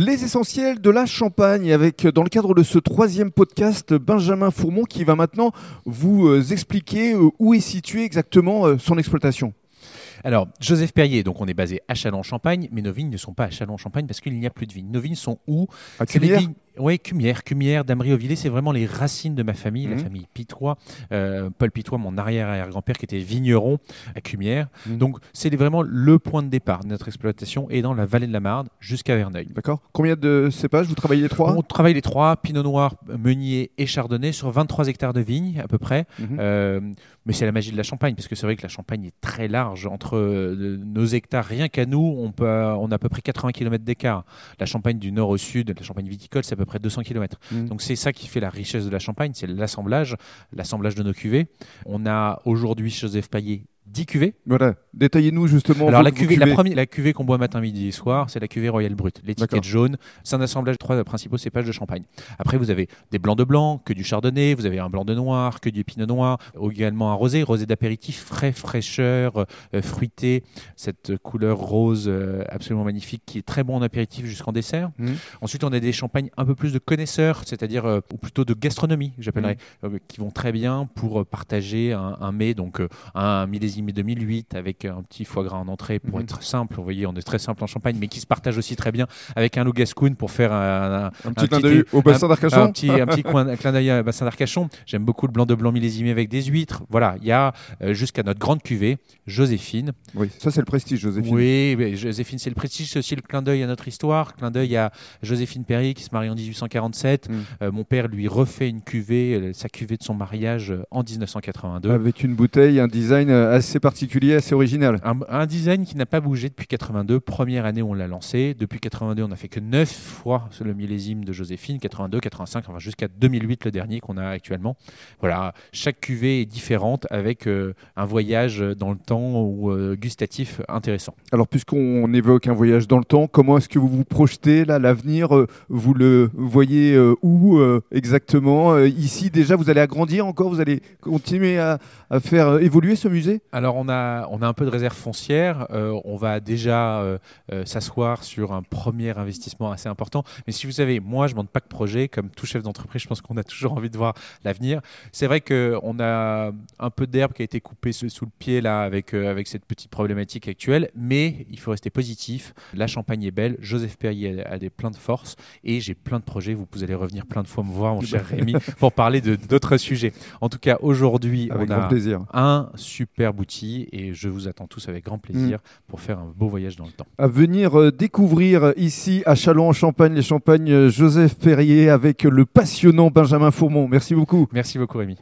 Les essentiels de la Champagne, avec dans le cadre de ce troisième podcast, Benjamin Fourmont qui va maintenant vous euh, expliquer euh, où est située exactement euh, son exploitation. Alors, Joseph Perrier, donc on est basé à Châlons-Champagne, mais nos vignes ne sont pas à Châlons-Champagne parce qu'il n'y a plus de vignes. Nos vignes sont où? À vignes- Oui, Cumière, Cumière, Damery-au-Villers, c'est vraiment les racines de ma famille, la Mhm. famille Pitois. Euh, Paul Pitois, mon arrière-arrière-grand-père, qui était vigneron à Cumière. Mhm. Donc, c'est vraiment le point de départ de notre exploitation et dans la vallée de la Marne jusqu'à Verneuil. D'accord Combien de cépages Vous travaillez les trois? On travaille les trois, Pinot Noir, Meunier et Chardonnay, sur 23 hectares de vignes à peu près. Mhm. Euh, mais c'est la magie de la Champagne, parce que c'est vrai que la Champagne est très large. Entre euh, nos hectares, rien qu'à nous, on, peut, on a à peu près 80 km d'écart. La Champagne du nord au sud, la Champagne viticole, c'est à peu près 200 km. Mhm. Donc c'est ça qui fait la richesse de la Champagne, c'est l'assemblage, l'assemblage de nos cuvées. On a aujourd'hui Joseph Paillet 10 cuvées. Voilà, détaillez-nous justement. Alors vos- la cuvée, la, première, la cuvée qu'on boit matin, midi et soir, c'est la cuvée Royal Brut. L'étiquette jaune, c'est un assemblage de trois principaux cépages de champagne. Après, vous avez des blancs de blanc, que du chardonnay, vous avez un blanc de noir, que du pinot noir, également un rosé, rosé d'apéritif, frais, fraîcheur, euh, fruité, cette couleur rose euh, absolument magnifique qui est très bon en apéritif jusqu'en dessert. Mhm. Ensuite, on a des champagnes un peu plus de connaisseurs, c'est-à-dire, euh, ou plutôt de gastronomie, j'appellerais, euh, qui vont très bien pour partager un, un mets, donc un millésime 2008 avec un petit foie gras en entrée pour Mhm. être simple. Vous voyez, on est très simple en Champagne, mais qui se partage aussi très bien avec un loup gascoun pour faire un, un- Un petit un clin petit- d'œil au bassin d'Arcachon. un petit, coin, clin d'œil à bassin d'Arcachon. J'aime beaucoup le blanc de blanc millésimé avec des huîtres. Voilà, il y a euh, jusqu'à notre grande cuvée, Joséphine. Oui, ça c'est le prestige, Joséphine. Oui, mais Joséphine, c'est le prestige, c'est aussi le clin d'œil à notre histoire. Clin d'œil à Joséphine Perrier qui se marie en 1847. Mm. Euh, mon père lui refait une cuvée, euh, sa cuvée de son mariage en 1982. Avec une bouteille, un design euh, assez particulier, assez original. Un, un design qui n'a pas bougé depuis 82. Première année où on l'a lancé. Depuis 82, on n'a fait que 9 fois sur le millésime de Joséphine. 82, 85, enfin jusqu'à 2008, le dernier qu'on a actuellement. Voilà, chaque cuvée est différente avec euh, un voyage dans le temps ou euh, gustatif intéressant. Alors, puisqu'on évoque un voyage dans le temps, comment est-ce que vous vous projetez là, l'avenir euh, Vous le voyez euh, où exactement Ici, déjà, vous allez agrandir encore Vous allez continuer à, à faire évoluer ce musée? Alors on a, on a un peu de réserve foncière, Euh, on va déjà euh, euh, s'asseoir sur un premier investissement assez important. Mais si vous savez, moi je ne monte pas que projet, comme tout chef d'entreprise, je pense qu'on a toujours envie de voir l'avenir. C'est vrai qu'on a un peu d'herbe qui a été coupée sous sous le pied là avec, avec cette petite problématique actuelle, mais il faut rester positif. La Champagne est belle, Joseph Perrier a, a des plein de force et j'ai plein de projets. Vous, vous allez revenir plein de fois me voir, mon cher Rémi, pour parler de- d'autres sujets. En tout cas, aujourd'hui, on a plaisir. un superbe et je vous attends tous avec grand plaisir pour faire un beau voyage dans le temps. À venir euh, découvrir ici à Châlons-en-Champagne, les Champagnes euh, Joseph Perrier avec le passionnant Benjamin Fourmont. Merci beaucoup. Merci beaucoup Rémi.